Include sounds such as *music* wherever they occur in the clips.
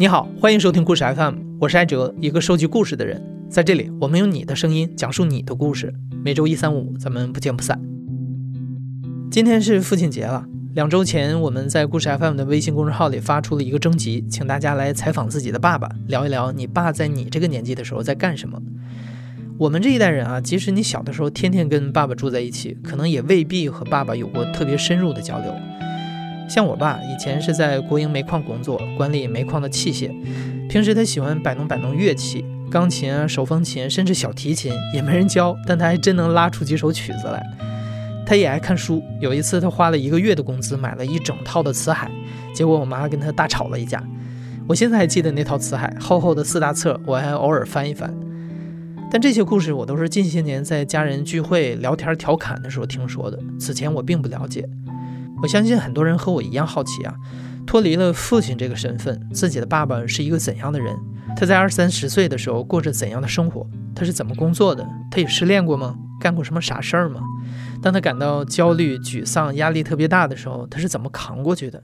你好，欢迎收听故事 FM，我是艾哲，一个收集故事的人。在这里，我们用你的声音讲述你的故事。每周一、三、五，咱们不见不散。今天是父亲节了，两周前我们在故事 FM 的微信公众号里发出了一个征集，请大家来采访自己的爸爸，聊一聊你爸在你这个年纪的时候在干什么。我们这一代人啊，即使你小的时候天天跟爸爸住在一起，可能也未必和爸爸有过特别深入的交流。像我爸以前是在国营煤矿工作，管理煤矿的器械。平时他喜欢摆弄摆弄乐器，钢琴、手风琴，甚至小提琴，也没人教，但他还真能拉出几首曲子来。他也爱看书，有一次他花了一个月的工资买了一整套的《辞海》，结果我妈跟他大吵了一架。我现在还记得那套《辞海》，厚厚的四大册，我还偶尔翻一翻。但这些故事我都是近些年在家人聚会聊天调侃的时候听说的，此前我并不了解。我相信很多人和我一样好奇啊，脱离了父亲这个身份，自己的爸爸是一个怎样的人？他在二三十岁的时候过着怎样的生活？他是怎么工作的？他也失恋过吗？干过什么傻事儿吗？当他感到焦虑、沮丧、压力特别大的时候，他是怎么扛过去的？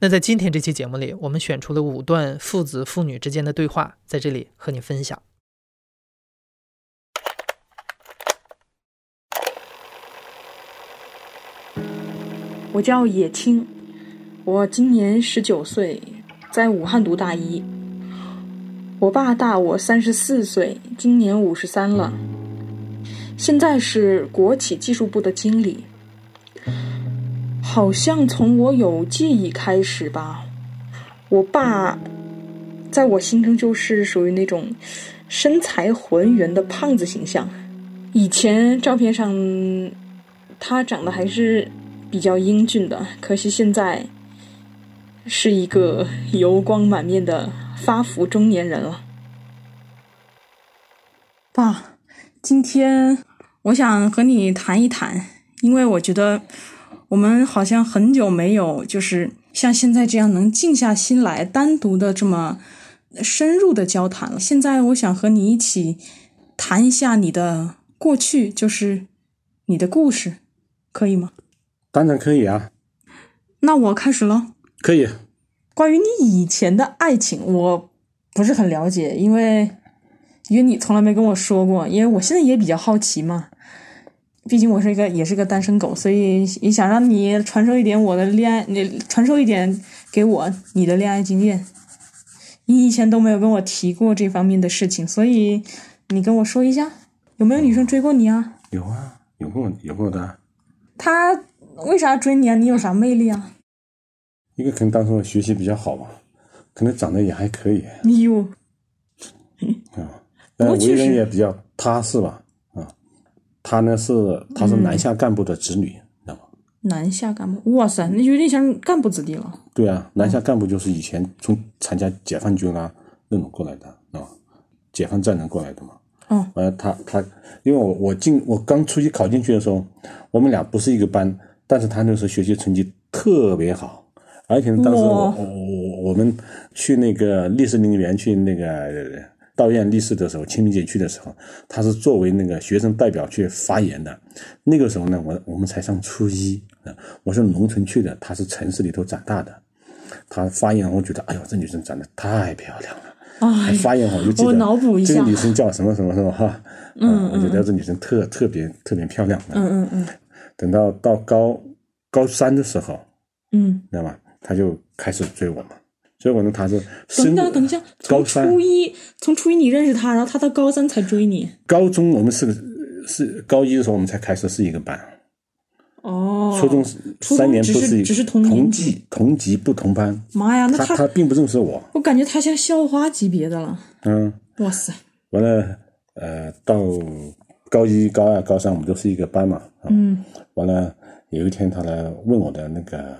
那在今天这期节目里，我们选出了五段父子、父女之间的对话，在这里和你分享。我叫野青，我今年十九岁，在武汉读大一。我爸大我三十四岁，今年五十三了，现在是国企技术部的经理。好像从我有记忆开始吧，我爸在我心中就是属于那种身材浑圆的胖子形象。以前照片上他长得还是。比较英俊的，可惜现在是一个油光满面的发福中年人了。爸，今天我想和你谈一谈，因为我觉得我们好像很久没有就是像现在这样能静下心来单独的这么深入的交谈了。现在我想和你一起谈一下你的过去，就是你的故事，可以吗？当然可以啊，那我开始了。可以。关于你以前的爱情，我不是很了解，因为因为你从来没跟我说过。因为我现在也比较好奇嘛，毕竟我是一个也是个单身狗，所以也想让你传授一点我的恋爱，你传授一点给我你的恋爱经验。你以前都没有跟我提过这方面的事情，所以你跟我说一下，有没有女生追过你啊？有啊，有过有过的。他。为啥追你啊？你有啥魅力啊？一个可能当时我学习比较好吧，可能长得也还可以。你有啊，*laughs* 为人也比较踏实吧？啊，他呢是他是南下干部的子女，知道吗？南下干部，哇塞，那有点像干部子弟了。对啊，南下干部就是以前从参加解放军啊那种过来的啊，解放战争过来的嘛。嗯。完了，他他，因为我我进我刚初级考进去的时候，我们俩不是一个班。但是他那时候学习成绩特别好，而且当时我我我们去那个历史陵园去那个悼念历史的时候，清明节去的时候，他是作为那个学生代表去发言的。那个时候呢，我我们才上初一啊，我是农村去的，他是城市里头长大的。他发言，我觉得，哎呦，这女生长得太漂亮了。啊，发言我就记得这个女生叫什么什么什么哈。嗯，我觉得这女生特特别特别漂亮。嗯嗯嗯。等到到高高三的时候，嗯，知道吗？他就开始追我嘛，追我呢，他是等等等一下，从初一从初一你认识他，然后他到高三才追你。高中我们是是高一的时候我们才开始是一个班，哦，初中三年不是只是同同级同级不同班。妈呀，那他他并不认识我，我感觉他像校花级别的了。嗯，哇塞，完了，呃，到。高一、高二、高三，我们都是一个班嘛。嗯。完了，有一天他来问我的那个，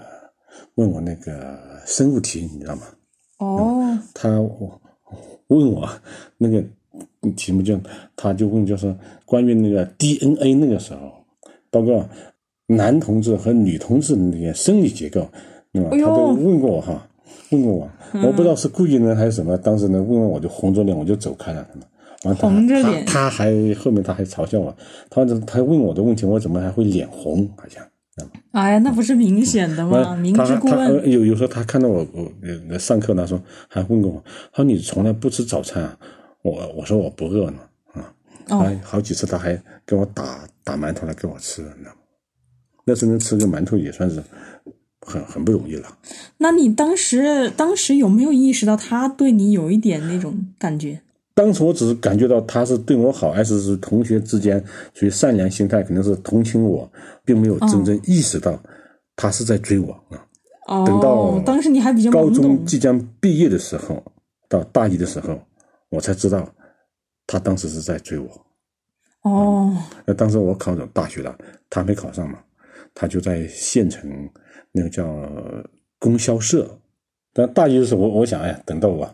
问我那个生物题，你知道吗？哦。他问我那个题目，就他就问，就是关于那个 DNA 那个时候，包括男同志和女同志的那些生理结构，对吧？他都问过我哈，问过我，我不知道是故意呢还是什么。当时呢，问完我就红着脸，我就走开了。红着脸，他还后面他还嘲笑我，他他问我的问题，我怎么还会脸红？好像哎呀，那不是明显的吗？明知故问。有有时候他看到我我呃上课他说还问过我，他说你从来不吃早餐啊？我我说我不饿呢啊，哦好几次他还给我打打馒头来给我吃，你知道吗？那时候能吃个馒头也算是很很不容易了。那你当时当时有没有意识到他对你有一点那种感觉？当时我只是感觉到他是对我好，还是是同学之间属于善良心态，可能是同情我，并没有真正意识到他是在追我啊。哦，等到当时你还比较高。中即将毕业的时候，到大一的时候，我才知道他当时是在追我。哦，那当时我考上大学了，他没考上嘛，他就在县城那个叫供销社。但大一的时候，我我想，哎呀，等到我，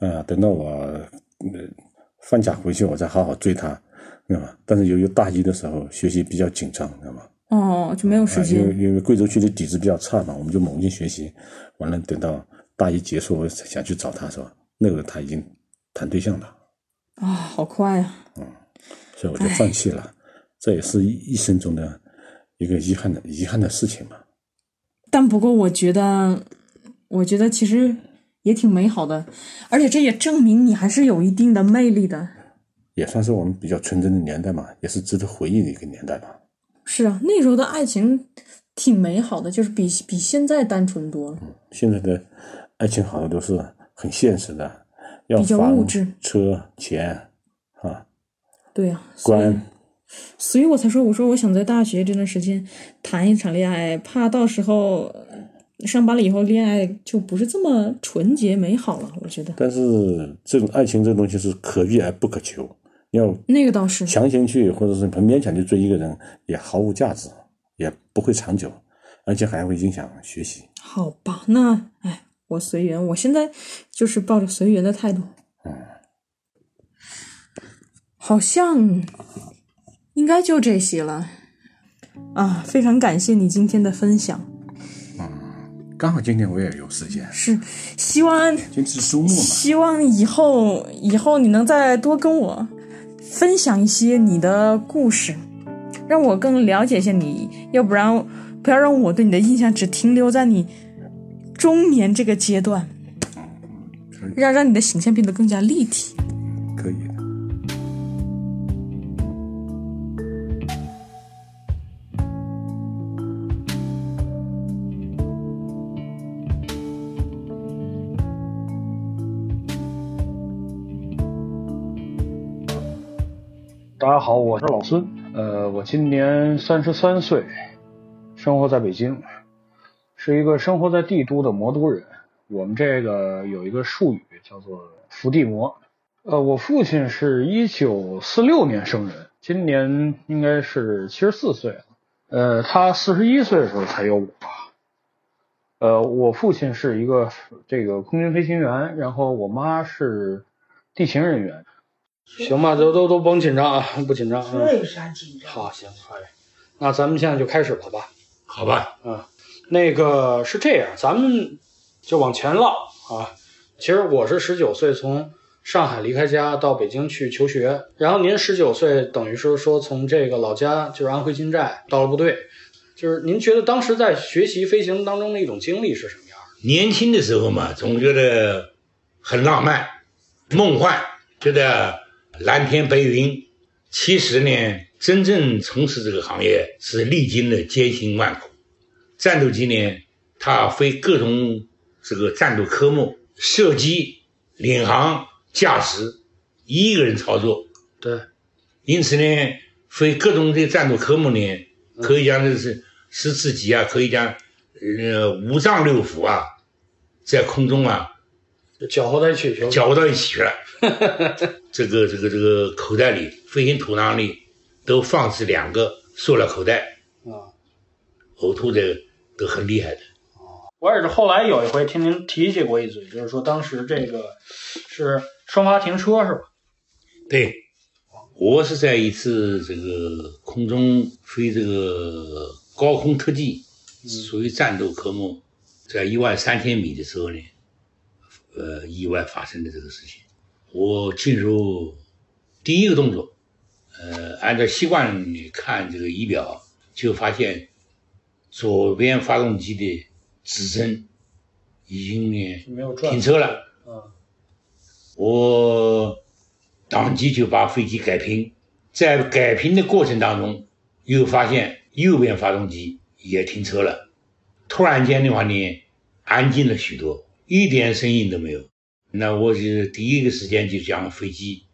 呃，等到我、呃、放假回去，我再好好追他，知道吗？但是由于大一的时候学习比较紧张，知道吗？哦，就没有时啊，因为。因为贵州区的底子比较差嘛，我们就猛进学习，完了等到大一结束，我想去找他是吧？那个他已经谈对象了，啊，好快呀、所以我就放弃了，这也是一一生中的一个遗憾的遗憾的事情嘛。但不过我觉得，我觉得其实也挺美好的，而且这也证明你还是有一定的魅力的。也算是我们比较纯真的年代嘛，也是值得回忆的一个年代吧。是啊，那时候的爱情挺美好的，就是比比现在单纯多了。现在的爱情好像都是很现实的，要比较房物质、车、钱啊、对呀、所以官。所以我才说，我说我想在大学这段时间谈一场恋爱，怕到时候呃上班了以后恋爱就不是这么纯洁美好了。我觉得但是这种爱情这东西是可遇而不可求，要那个倒是，强行去或者是勉强去追一个人，也毫无价值，也不会长久，而且还会影响学习。好吧，那哎，我随缘，我现在就是抱着随缘的态度。嗯好像应该就这些了啊！非常感谢你今天的分享，刚好今天我也有时间，是希望今天是周末嘛，希望以后以后你能再多跟我分享一些你的故事，让我更了解一下你，要不然不要让我对你的印象只停留在你中年这个阶段，让让你的形象变得更加立体。大家好，我是老孙。呃，我今年三十三岁，生活在北京，是一个生活在帝都的魔都人。我们这个有一个术语叫做“伏地魔”。呃，我父亲是一九四六年生人，今年应该是七十四岁了。呃，他四十一岁的时候才有我。呃，我父亲是一个这个空军飞行员，然后我妈是地勤人员。行吧，都都都甭紧张啊，不紧张。这有啥紧张？好，行，哎，那咱们现在就开始了吧？好吧，嗯，那个是这样，咱们就往前唠啊。其实我是十九岁从上海离开家到北京去求学，然后您十九岁等于是说从这个老家就是安徽金寨到了部队，就是您觉得当时在学习飞行当中的一种经历是什么样的？年轻的时候嘛，总觉得很浪漫、梦幻，觉得蓝天白云。其实呢，真正从事这个行业是历经了艰辛万苦。战斗机呢，它飞各种这个战斗科目，射击、领航、驾驶，一个人操作。对，因此呢，飞各种的战斗科目呢，可以讲就是十次级啊，可以讲呃五脏六腑啊，在空中啊就搅和到一起去了。搅和到一起去了。*laughs* 这个这个这个口袋里，飞行土囊里都放置两个塑料口袋，啊，呕吐的都很厉害的。我也是后来有一回听您提起过一嘴，就是说当时这个是双发停车是吧？对，我是在一次这个空中飞这个高空特技，属于战斗科目，在一万三千米的时候呢，呃，意外发生的这个事情。我进入第一个动作，呃，按照习惯里看这个仪表，就发现左边发动机的指针已经呢停车了。嗯我当即就把飞机改平，在改平的过程当中，又发现右边发动机也停车了。突然间的话呢，安静了许多，一点声音都没有。那我就第一个时间就将飞机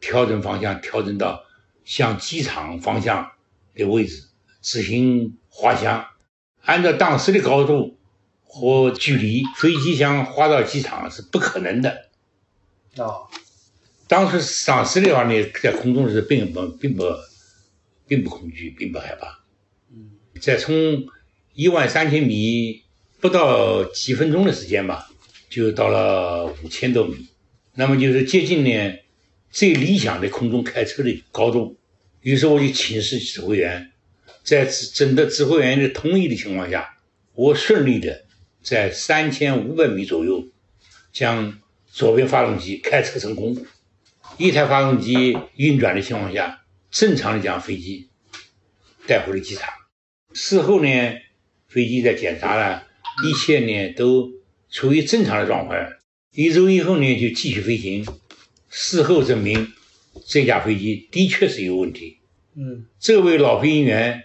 调整方向，调整到向机场方向的位置，执行滑翔。按照当时的高度和距离，飞机想滑到机场是不可能的。啊当时上市的话呢，在空中是并不并不并不恐惧，并不害怕。嗯，再从一万三千米不到几分钟的时间吧，就到了五千多米，那么就是接近呢最理想的空中开车的高度。于是我就请示指挥员，在征得指挥员的同意的情况下，我顺利的在三千五百米左右将左边发动机开车成功。一台发动机运转的情况下，正常的将飞机带回了机场。事后呢，飞机在检查了，一切呢都处于正常的状态。一周以后呢，就继续飞行。事后证明，这架飞机的确是有问题。嗯这位老飞行员，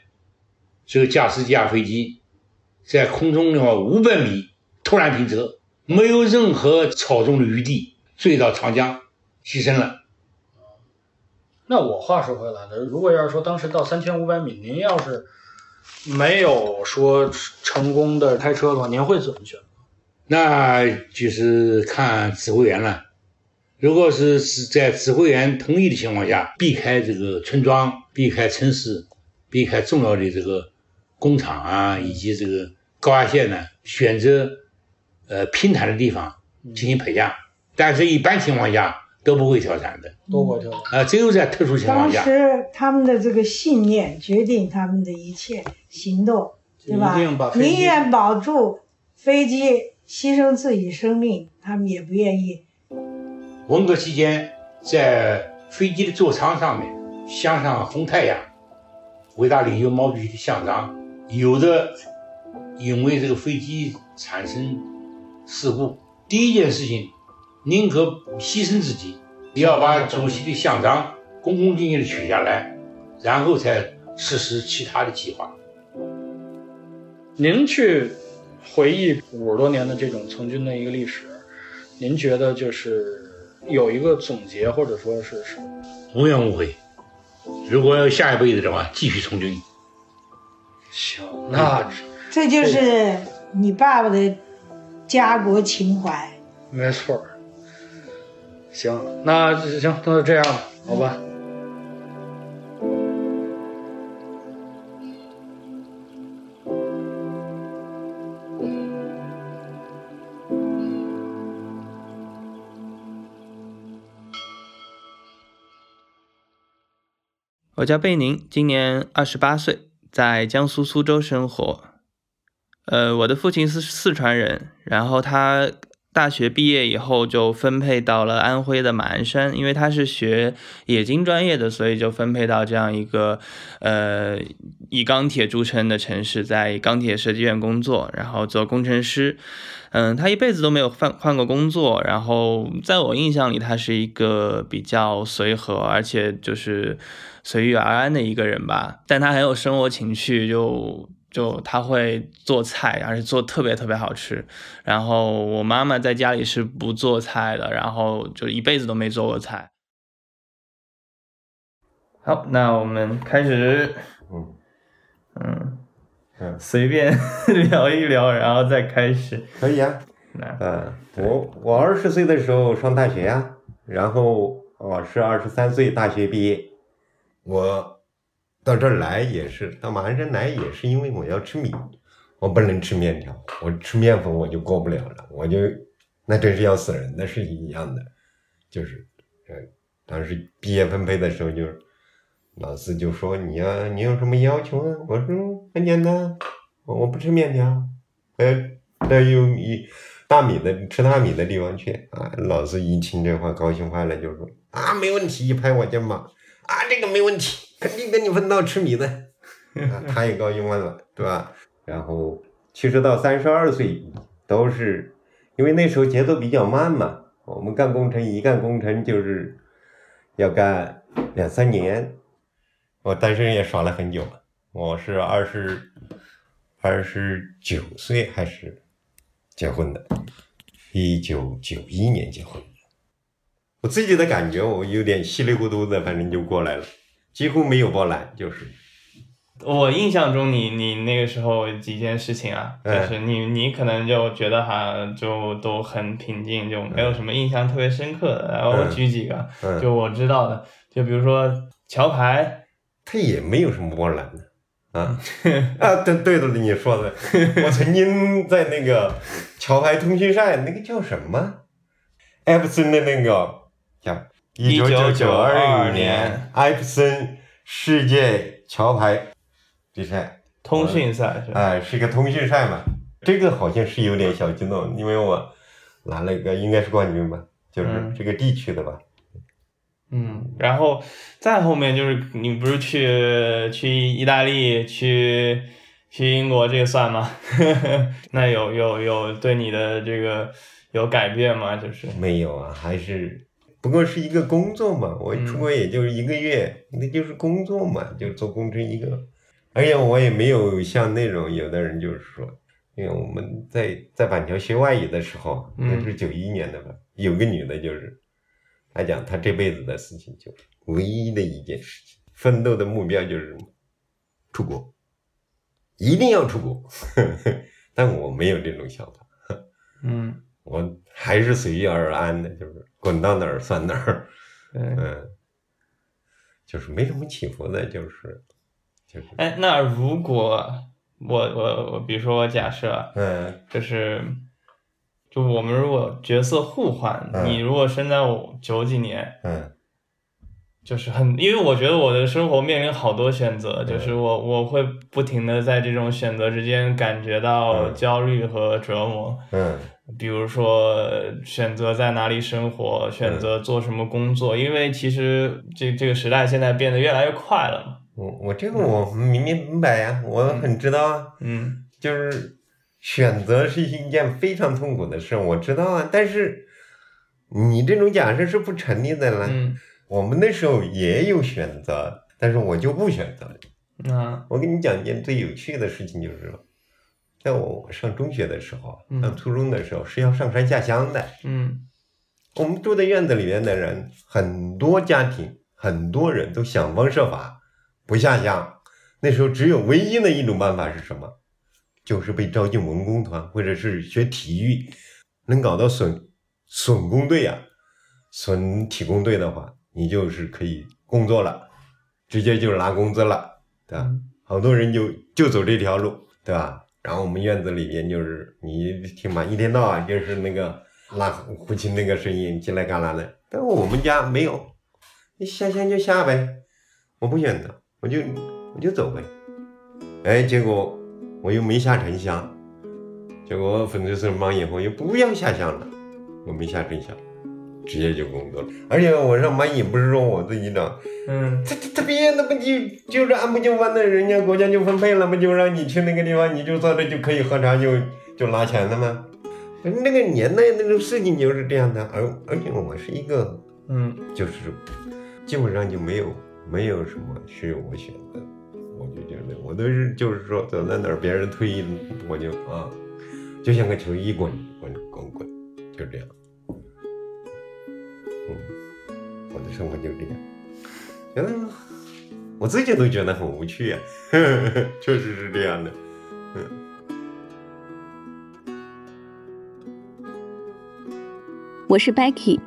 这个驾驶这架飞机在空中的话五百米突然停车，没有任何操纵的余地，坠到长江，牺牲了。那我话说回来了，如果要是说当时到三千五百米，您要是没有说成功的开车的话，您会怎么选择？那就是看指挥员了。如果是是在指挥员同意的情况下，避开这个村庄，避开城市，避开重要的这个工厂啊，以及这个高压线呢，选择呃平坦的地方进行陪嫁。但是，一般情况下都不会跳伞的。都会跳伞。啊，只有在特殊情况下，当时他们的这个信念决定他们的一切行动，对吧宁愿保住飞机，牺牲自己生命，他们也不愿意。文革期间，在飞机的座舱上面镶上红太阳、伟大领袖毛主席的像章。有的因为这个飞机产生事故，第一件事情，宁可牺牲自己，也要把主席的像章恭恭敬敬的取下来，然后才实施其他的计划。您去回忆五十多年的这种从军的一个历史，您觉得就是有一个总结，或者说是是无怨无悔。如果要下一辈子的话，继续从军。行，那这就是你爸爸的家国情怀。没错儿。行，那行，那就这样吧，好吧。我叫贝宁，今年二十八岁，在江苏苏州生活。呃，我的父亲是四川人，然后他大学毕业以后就分配到了安徽的马鞍山，因为他是学冶金专业的，所以就分配到这样一个呃以钢铁著称的城市，在钢铁设计院工作，然后做工程师。嗯，他一辈子都没有换换过工作，然后在我印象里，他是一个比较随和，而且就是随遇而安的一个人吧。但他很有生活情趣，就就他会做菜，而且做特别特别好吃。然后我妈妈在家里是不做菜的，然后就一辈子都没做过菜。好，那我们开始，嗯嗯嗯，随便 *laughs* 聊一聊，然后再开始。可以啊，来，嗯，我我二十岁的时候上大学呀、然后我是二十三岁大学毕业，我到这儿来也是到马鞍山来也是因为我要吃米，我不能吃面条，我吃面粉我就过不了了，我就那真是要死人的是一样的，就是，呃，当时毕业分配的时候就是老师就说你要你有什么要求啊？我说很简单，我我不吃面条，呃。到有米大米的吃大米的地方去啊！老师一听这话高兴坏了，就说啊没问题，一拍我肩膀啊这个没问题，肯定跟你分到吃米的，*laughs* 啊他也高兴问了，对吧？然后其实到三十二岁都是，因为那时候节奏比较慢嘛，我们干工程一干工程就是要干两三年。我单身也耍了很久了，我是二十二十九岁还是结婚的，一九九一年结婚。我自己的感觉，我有点稀里糊涂的，反正就过来了，几乎没有波澜，就是。我印象中你，你那个时候几件事情啊，就嗯是你你可能就觉得哈，就都很平静，就没有什么印象特别深刻的。然后我嗯举几个，嗯。就我知道的，就比如说桥牌，它也没有什么波澜的。啊。*laughs* 啊！对对的，你说的，我曾经在那个桥牌通讯站，那个叫什么？艾普森的那个叫一九九九二年艾普森世界桥牌比赛，通讯赛是吧？哎，是一个通讯赛嘛。这个好像是有点小激动，因为我拿了一个应该是冠军吧，就是嗯这个地区的吧。嗯，然后再后面就是你不是去去意大利、去去英国，这个算吗？*laughs* 那有有有对你的这个有改变吗？就是没有啊，还是不过是一个工作嘛。我出国也就是一个月，那就是工作嘛，就做工程一个。而且我也没有像那种有的人就是说，因为我们在在板桥学外语的时候，嗯那是九一年的吧，有个女的就是，她讲她这辈子的事情就唯一的一件事情，奋斗的目标就是什么？出国，一定要出国。*laughs* 但我没有这种想法。嗯 *laughs* 我还是随遇而安的，就是滚到哪儿算哪儿，*laughs* 嗯，就是没什么起伏的，就是就是哎，那如果我我我，比如说我假设，嗯就是，就我们如果角色互换，嗯你如果生在我九几年，嗯就是很，因为我觉得我的生活面临好多选择，就是我我会不停的在这种选择之间感觉到嗯焦虑和折磨。嗯比如说选择在哪里生活，选择做什么工作，因为其实这这个时代现在变得越来越快了嘛。我我这个我明明明白呀、我很知道啊，嗯就是选择是一件非常痛苦的事，我知道啊，但是你这种假设是不成立的了。嗯，我们那时候也有选择，但是我就不选择了。那我跟你讲一件最有趣的事情，就是说，在我上中学的时候，嗯上初中的时候是要上山下乡的。嗯我们住在院子里面的人，很多家庭，很多人都想方设法不下乡。那时候只有唯一的一种办法是什么？就是被招进文工团，或者是学体育，能搞到损损工队啊，损体工队的话，你就是可以工作了，直接就拿工资了，对吧？好多人就就走这条路，对吧？然后我们院子里边就是你听嘛，一天到晚就是那个拉胡琴那个声音，进来干啥的？但我们家没有，你下乡就下呗，我不选择，我就我就走呗。哎，结果我又没下城乡，结果粉碎森忙以后又不要下乡了，我没下城乡，直接就工作了。而且我上班也不是说我自己找，嗯他他他别那不就就是按部就班的，人家国家就分配了，不就让你去那个地方，你就坐着就可以喝茶就就拿钱了吗？那个年代那种事情就是这样的，而而且我是一个嗯就是基本上就没有没有什么是我选择，我就觉得我都是就是说走在哪儿别人推我就啊，就像个球一滚滚滚滚，就这样。嗯，我的生活就这样，觉得我自己都觉得很无趣啊，*laughs* 确实是这样的。嗯我是 Becky，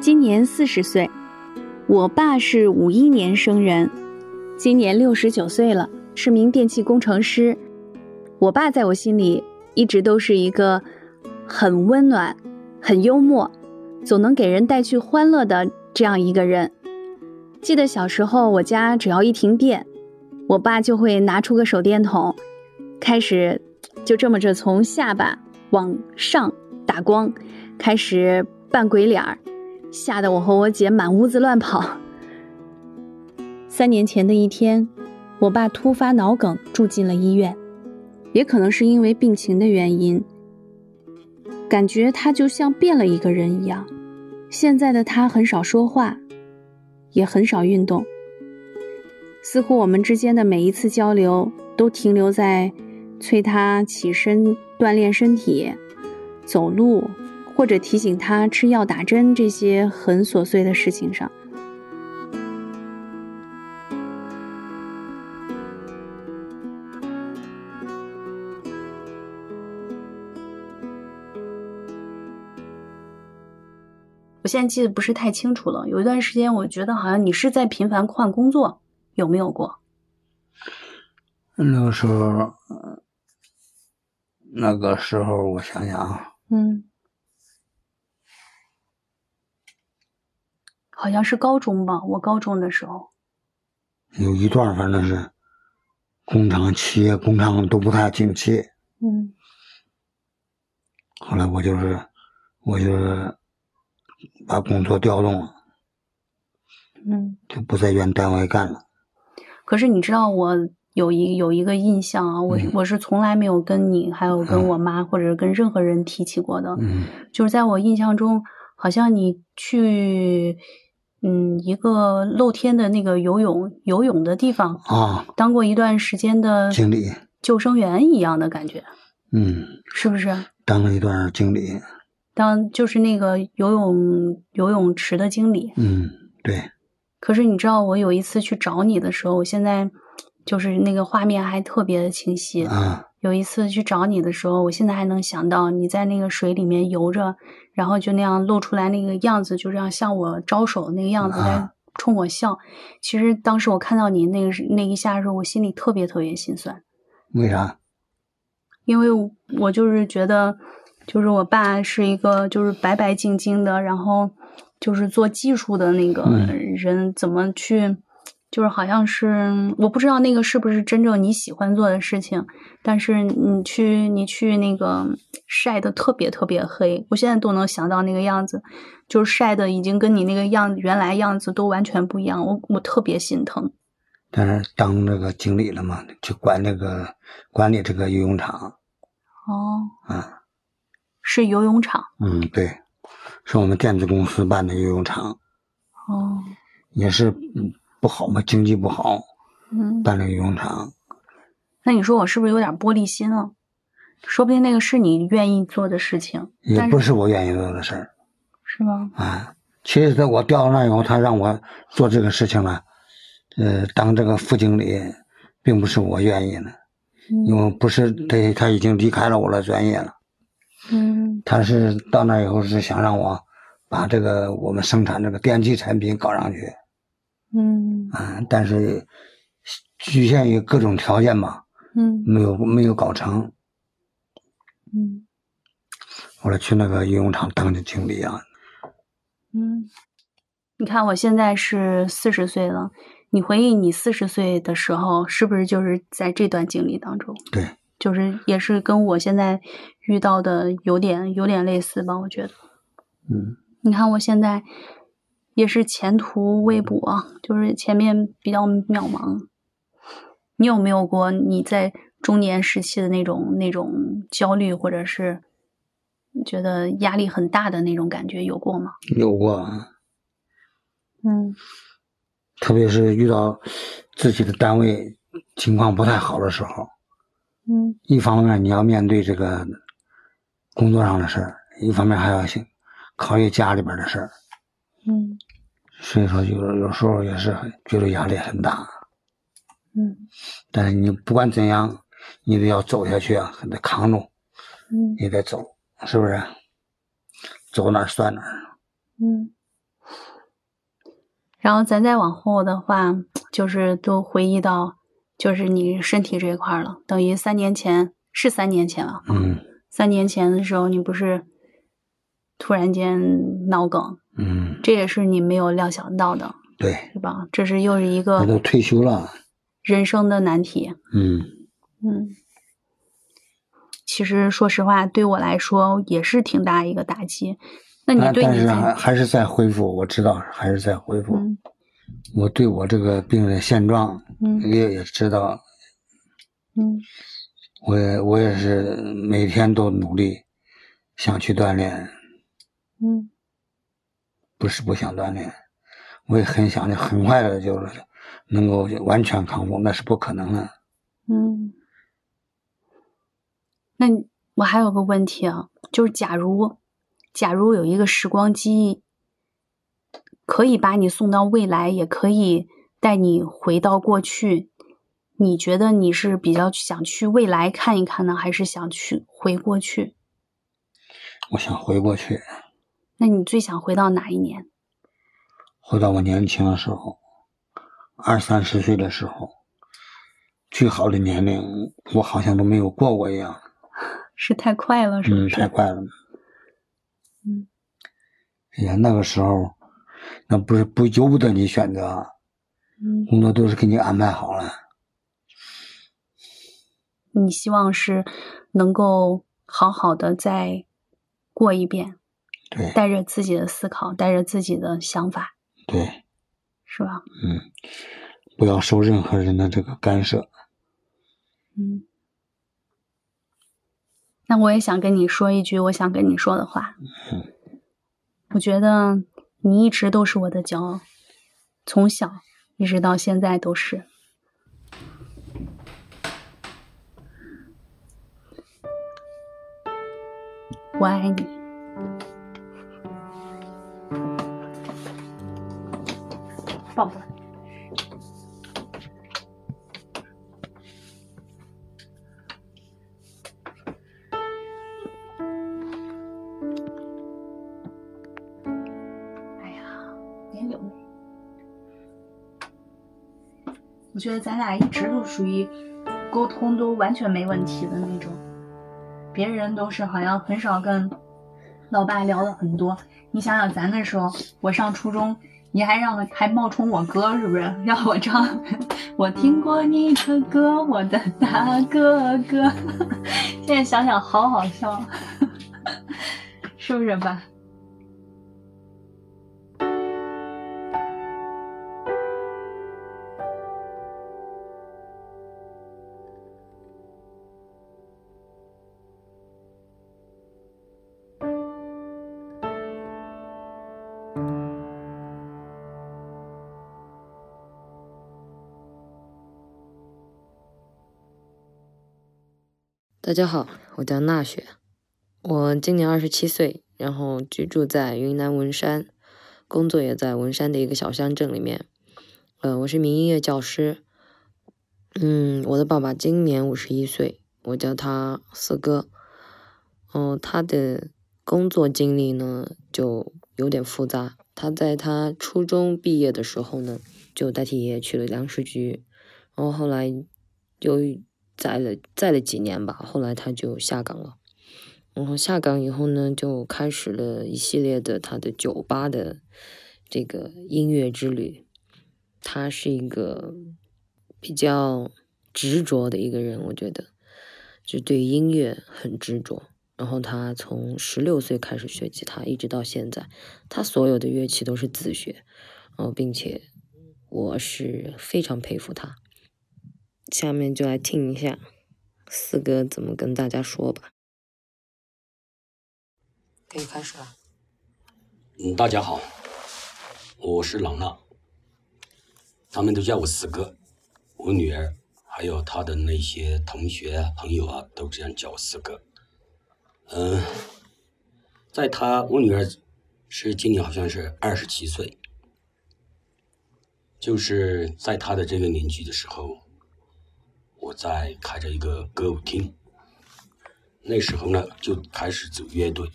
今年四十岁。我爸是五一年生人，今年六十九岁了，是名电气工程师。我爸在我心里一直都是一个很温暖、很幽默，总能给人带去欢乐的这样一个人。记得小时候，我家只要一停电，我爸就会拿出个手电筒，开始就这么着从下巴往上打光，开始扮鬼脸儿，吓得我和我姐满屋子乱跑。三年前的一天，我爸突发脑梗住进了医院，也可能是因为病情的原因，感觉他就像变了一个人一样。现在的他很少说话，也很少运动，似乎我们之间的每一次交流都停留在催他起身锻炼身体、走路，或者提醒他吃药打针这些很琐碎的事情上。我现在记得不是太清楚了。有一段时间，我觉得好像你是在频繁换工作，有没有过？那个时候，那个时候我想想啊，嗯，好像是高中吧。我高中的时候，有一段反正是工厂、企业、工厂都不太景气。嗯，后来我就是，我就是。把工作调动了，嗯，就不在原单位干了。可是你知道，我有一有一个印象啊，我我是从来没有跟你，还有跟我妈，或者是跟任何人提起过的。嗯，就是在我印象中，好像你去，嗯，一个露天的那个游泳游泳的地方啊，当过一段时间的经理、救生员一样的感觉。嗯，是不是？当了一段经理。当就是那个游泳游泳池的经理，嗯，对。可是你知道，我有一次去找你的时候，我现在就是那个画面还特别的清晰。啊，有一次去找你的时候，我现在还能想到你在那个水里面游着，然后就那样露出来那个样子，就这样向我招手那个样子，在冲我笑。其实当时我看到你那个那一下的时候，我心里特别特别心酸。为啥？因为我就是觉得。就是我爸是一个就是白白净净的，然后就是做技术的那个人，怎么去，就是好像是我不知道那个是不是真正你喜欢做的事情，但是你去你去那个晒的特别特别黑，我现在都能想到那个样子，就是晒的已经跟你那个样原来样子都完全不一样，我我特别心疼。但是当那个经理了嘛，去管那个管理这个游泳场。哦。啊。是游泳场，嗯，对，是我们电子公司办的游泳场，哦，也是不好嘛，经济不好，嗯，办了游泳场。那你说我是不是有点玻璃心了？说不定那个是你愿意做的事情，也不是我愿意做的事儿，是吗？啊，其实在我调到那以后，他让我做这个事情了，呃，当这个副经理，并不是我愿意的，因为不是他他已经离开了我的专业了。嗯，他是到那以后是想让我把这个我们生产这个电器产品搞上去，嗯，啊，但是局限于各种条件嘛，嗯，没有没有搞成，嗯，后来去那个游泳场当的经理啊，嗯，你看我现在是四十岁了，你回忆你四十岁的时候，是不是就是在这段经历当中？对。就是也是跟我现在遇到的有点有点类似吧，我觉得。嗯，你看我现在也是前途未卜啊，就是前面比较渺茫。你有没有过你在中年时期的那种那种焦虑，或者是觉得压力很大的那种感觉？有过吗？有过。嗯。特别是遇到自己的单位情况不太好的时候。嗯，一方面你要面对这个工作上的事儿，一方面还要想考虑家里边的事儿。嗯，所以说有有时候也是觉得压力很大。嗯，但是你不管怎样，你得要走下去啊，还得扛住。嗯，你得走，是不是？走哪算哪。嗯。然后咱再往后的话，就是都回忆到。就是你身体这一块了，等于三年前是三年前了。嗯，三年前的时候，你不是突然间脑梗？嗯，这也是你没有料想到的，对，是吧？这是又是一个都退休了，人生的难题。嗯嗯，其实说实话，对我来说也是挺大一个打击。那你对你还还是在恢复，我知道还是在恢复。我对我这个病的现状，嗯，也也知道，嗯，我也我也是每天都努力想去锻炼，嗯不是不想锻炼，我也很想很快的就是能够完全康复，那是不可能的。嗯。那我还有个问题啊，就是假如假如有一个时光机，可以把你送到未来，也可以带你回到过去，你觉得你是比较想去未来看一看呢，还是想去回过去？我想回过去，那你最想回到哪一年？回到我年轻的时候，二三十岁的时候，最好的年龄，我好像都没有过过一样。*laughs* 是太快了，是不嗯，是？太快了。嗯，哎呀，那个时候，那不是不由不得你选择，嗯，工作都是给你安排好了。你希望是能够好好的再过一遍，对带着自己的思考，带着自己的想法，对，是吧？嗯，不要受任何人的这个干涉。嗯。那我也想跟你说一句我想跟你说的话。嗯我觉得你一直都是我的骄傲，从小一直到现在都是。我爱你。抱抱。我觉得咱俩一直都属于沟通都完全没问题的那种，别人都是好像很少跟老爸聊了很多。你想想，咱那时候我上初中，你还让我还冒充我哥，是不是？让我唱 *laughs* 我听过你的歌，我的大哥哥。*laughs* 现在想想好好笑，*laughs* 是不是爸？大家好，我叫娜雪，我今年二十七岁，然后居住在云南文山，工作也在文山的一个小乡镇里面。呃，我是名音乐教师。嗯，我的爸爸今年五十一岁，我叫他四哥。哦、他的工作经历呢就有点复杂。他在他初中毕业的时候呢，就代替爷爷去了粮食局，然后后来就在了在了几年吧，后来他就下岗了。然后下岗以后呢，就开始了一系列的他的酒吧的这个音乐之旅。他是一个比较执着的一个人，我觉得，就对音乐很执着。然后他从十六岁开始学吉他，一直到现在，他所有的乐器都是自学，然后并且我是非常佩服他。下面就来听一下四哥怎么跟大家说吧。可以开始了。嗯，大家好，我是朗娜，他们都叫我四哥。我女儿还有她的那些同学啊、朋友啊，都这样叫我四哥。嗯、在她，我女儿是今年好像是二十七岁，就是在她的这个年纪的时候，我在开着一个歌舞厅，那时候呢就开始组乐队。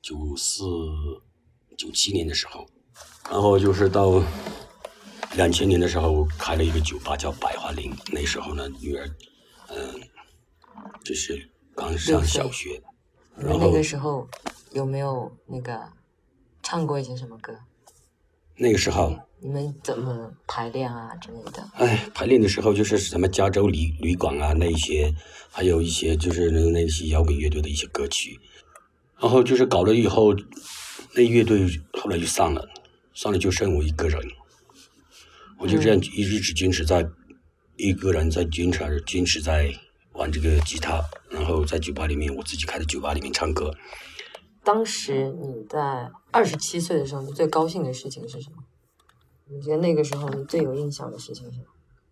九四、九七年的时候，然后就是到两千年的时候开了一个酒吧叫百花林。那时候呢，女儿，嗯、就是刚上小学，然后那个时候有没有那个唱过一些什么歌？那个时候，你们怎么排练啊之类的？哎，排练的时候就是什么加州旅旅馆啊那一些，还有一些就是那那些摇滚乐队的一些歌曲。然后就是搞了以后，那乐队后来就散了，散了就剩我一个人，我就这样一直一直坚持在一个人在坚持坚持在玩这个吉他，然后在酒吧里面，我自己开的酒吧里面唱歌。当时你在二十七岁的时候，你最高兴的事情是什么？你觉得那个时候你最有印象的事情是什么？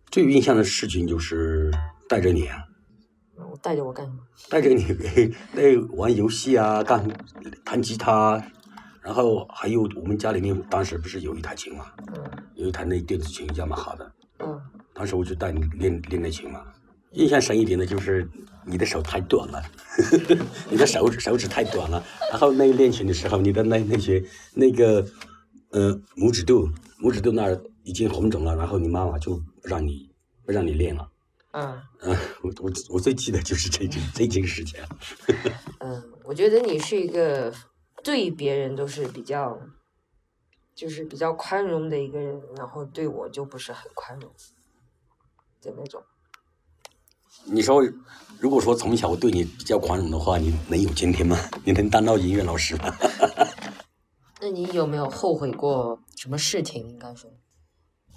最有印象的事情就是带着你啊，我带着我干什么？*laughs* 带着你那玩游戏啊，干弹吉他，然后还有我们家里面当时不是有一台琴嘛，有一台那电子琴雅马哈的，嗯，当时我就带你练练那琴嘛。印象深一点的就是你的手太短了，*laughs* 你的手指手指太短了，然后那练琴的时候，你的那那些那个呃拇指肚拇指肚那儿已经红肿了，然后你妈妈就不让你不让你练了。嗯嗯，我我我最记得就是这件这件事情。嗯，我觉得你是一个对别人都是比较，就是比较宽容的一个人，然后对我就不是很宽容的那种。你说，如果说从小我对你比较宽容的话，你能有今天吗？你能当到音乐老师吗？那你有没有后悔过什么事情？应该说，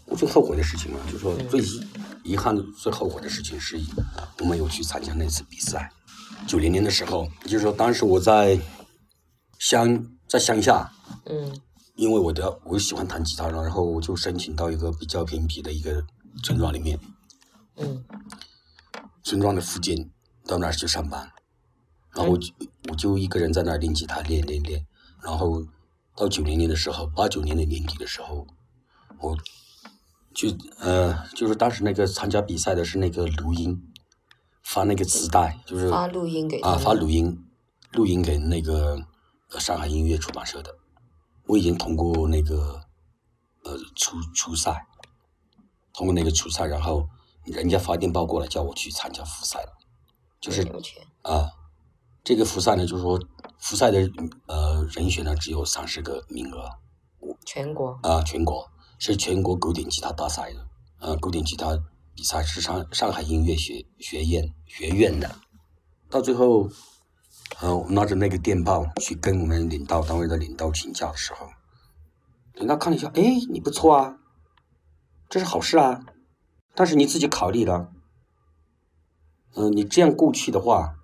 我最后悔的事情嘛，就是说最遗遗憾的、最后悔的事情是，我没有去参加那次比赛。九零年的时候，就是说当时我在乡在乡下，嗯，因为我的我喜欢弹吉他，然后我就申请到一个比较偏僻的一个村庄里面，嗯，村庄的附近到那儿去上班，然后我就我就一个人在那儿练吉他，练练练，然后到九零年的时候，八九年的年底的时候，我就呃就是当时那个参加比赛的是那个录音，发那个磁带，就是发录音给啊发录音，录音给那个呃上海音乐出版社的，我已经通过那个呃初初赛，通过那个初赛，然后人家发电报过来叫我去参加复赛了，就是啊，这个复赛呢，就是说复赛的呃人选呢只有三十个名额。全国。啊，全国是全国古典吉他大赛的，呃，古典吉他比赛是上上海音乐学学院学院的，到最后，呃，我拿着那个电报去跟我们领导单位的领导请假的时候，领导看了一下，哎，你不错啊，这是好事啊，但是你自己考虑了，嗯、你这样过去的话，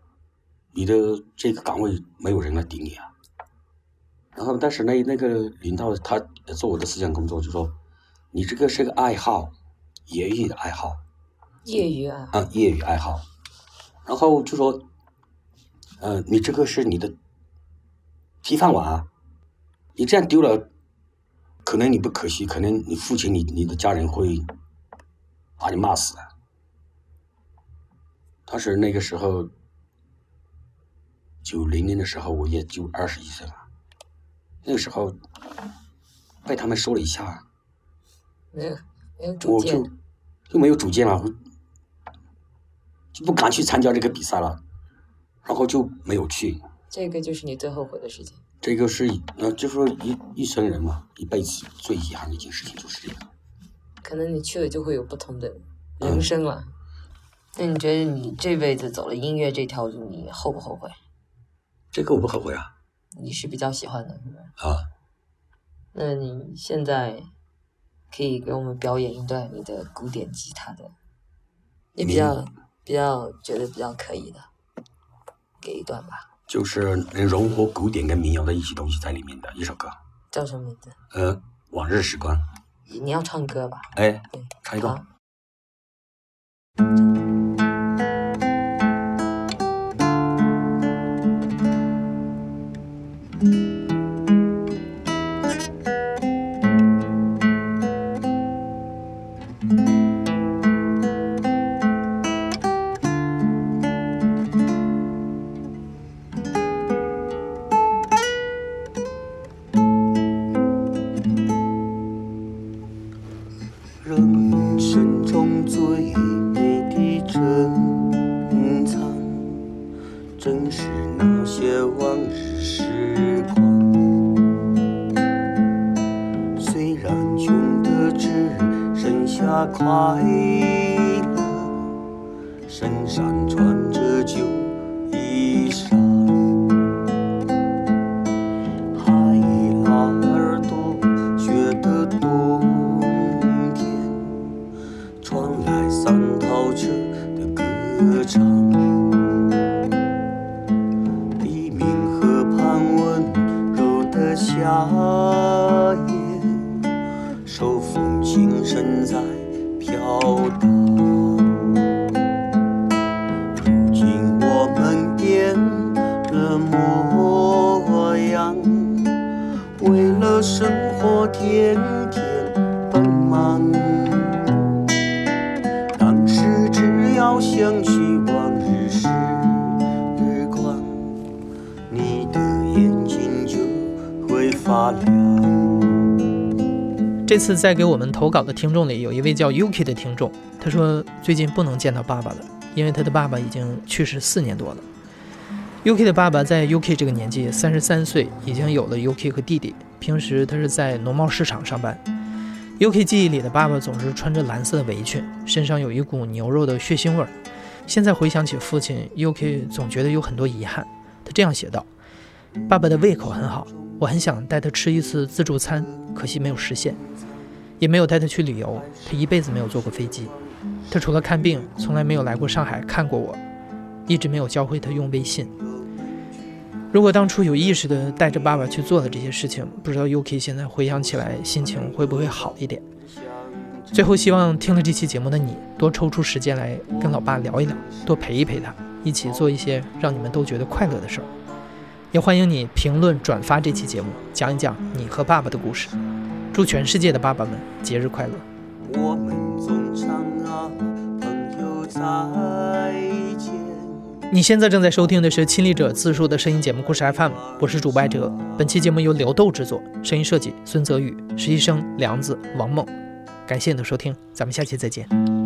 你的这个岗位没有人来顶你啊。然后，但是那那个领导他做我的思想工作，就说你这个是个爱好，业余的爱好业余啊，啊，业余爱好。然后就说，呃，你这个是你的铁饭碗啊，你这样丢了，可能你不可惜，可能你父亲、你你的家人会把你骂死啊。当时那个时候，九零年的时候，我也就二十一岁了。那个时候被他们说了一下，没有没有主我见就，就没有主见了，我就不敢去参加这个比赛了，然后就没有去。这个就是你最后悔的事情。这个是呃，就说一一生人嘛，一辈子最遗憾的一件事情就是这个。可能你去了就会有不同的人生了。那你觉得你这辈子走了音乐这条路，你后不后悔？这个我不后悔啊你是比较喜欢的，是吧？啊！那你现在可以给我们表演一段你的古典吉他的，你比较比较觉得比较可以的，给一段吧。就是能融合古典跟民谣的一些东西在里面的一首歌，叫什么名字？呃，往日时光。你要唱歌吧？哎，唱一段。次在给我们投稿的听众里，有一位叫 Yuki 的听众，他说最近不能见到爸爸了，因为他的爸爸已经去世四年多了。Yuki 的爸爸在 Yuki 这个年纪，三十三岁，已经有了 Yuki 和弟弟。平时他是在农贸市场上班。Yuki 记忆里的爸爸总是穿着蓝色的围裙，身上有一股牛肉的血腥味儿。现在回想起父亲，Yuki 总觉得有很多遗憾。他这样写道：“爸爸的胃口很好，我很想带他吃一次自助餐，可惜没有实现。也没有带他去旅游，他一辈子没有坐过飞机。他除了看病，从来没有来过上海看过我，一直没有教会他用微信。如果当初有意识的带着爸爸去做了这些事情，不知道 Yuki 现在回想起来心情会不会好一点？最后，希望听了这期节目的你，多抽出时间来跟老爸聊一聊，多陪一陪他，一起做一些让你们都觉得快乐的事儿。也欢迎你评论转发这期节目，讲一讲你和爸爸的故事。祝全世界的爸爸们节日快乐！我们总唱啊，朋友再见。你现在正在收听的是亲历者自述的声音节目故事 FM，我是主播艾哲。本期节目由刘豆制作，声音设计孙泽宇，实习生梁子王梦。感谢你的收听，咱们下期再见。